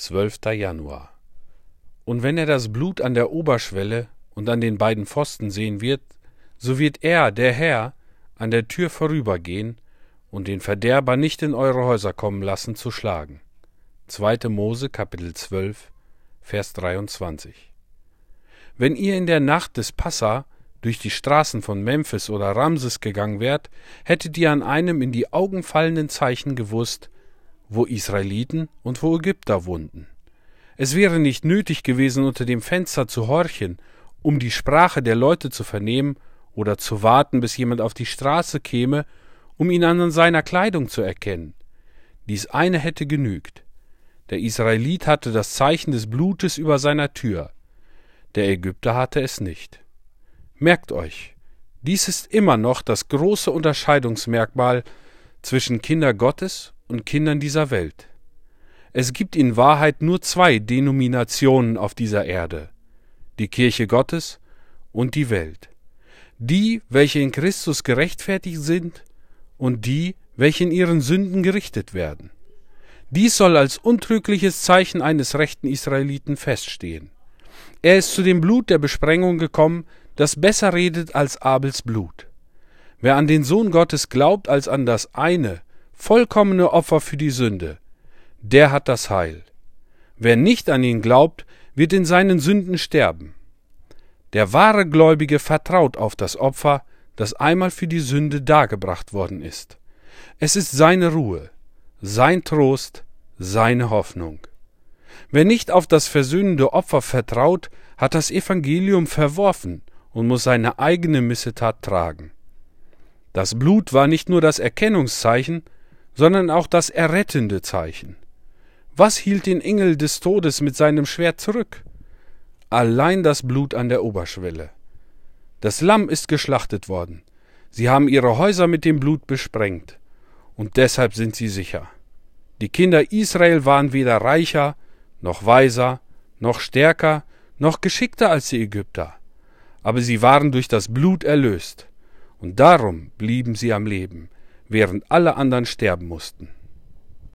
12. Januar. Und wenn er das Blut an der Oberschwelle und an den beiden Pfosten sehen wird, so wird er, der Herr, an der Tür vorübergehen und den Verderber nicht in eure Häuser kommen lassen zu schlagen. 2. Mose Kapitel 12 Vers 23. Wenn ihr in der Nacht des Passa durch die Straßen von Memphis oder Ramses gegangen wärt, hättet ihr an einem in die Augen fallenden Zeichen gewusst, wo Israeliten und wo Ägypter wohnten. Es wäre nicht nötig gewesen, unter dem Fenster zu horchen, um die Sprache der Leute zu vernehmen oder zu warten, bis jemand auf die Straße käme, um ihn an seiner Kleidung zu erkennen. Dies eine hätte genügt. Der Israelit hatte das Zeichen des Blutes über seiner Tür. Der Ägypter hatte es nicht. Merkt euch, dies ist immer noch das große Unterscheidungsmerkmal zwischen Kinder Gottes und Kindern dieser Welt. Es gibt in Wahrheit nur zwei Denominationen auf dieser Erde die Kirche Gottes und die Welt. Die, welche in Christus gerechtfertigt sind und die, welche in ihren Sünden gerichtet werden. Dies soll als untrügliches Zeichen eines rechten Israeliten feststehen. Er ist zu dem Blut der Besprengung gekommen, das besser redet als Abels Blut. Wer an den Sohn Gottes glaubt als an das eine, vollkommene Opfer für die Sünde, der hat das Heil. Wer nicht an ihn glaubt, wird in seinen Sünden sterben. Der wahre Gläubige vertraut auf das Opfer, das einmal für die Sünde dargebracht worden ist. Es ist seine Ruhe, sein Trost, seine Hoffnung. Wer nicht auf das versöhnende Opfer vertraut, hat das Evangelium verworfen und muss seine eigene Missetat tragen. Das Blut war nicht nur das Erkennungszeichen, sondern auch das errettende Zeichen. Was hielt den Engel des Todes mit seinem Schwert zurück? Allein das Blut an der Oberschwelle. Das Lamm ist geschlachtet worden. Sie haben ihre Häuser mit dem Blut besprengt. Und deshalb sind sie sicher. Die Kinder Israel waren weder reicher, noch weiser, noch stärker, noch geschickter als die Ägypter aber sie waren durch das Blut erlöst, und darum blieben sie am Leben, während alle anderen sterben mussten.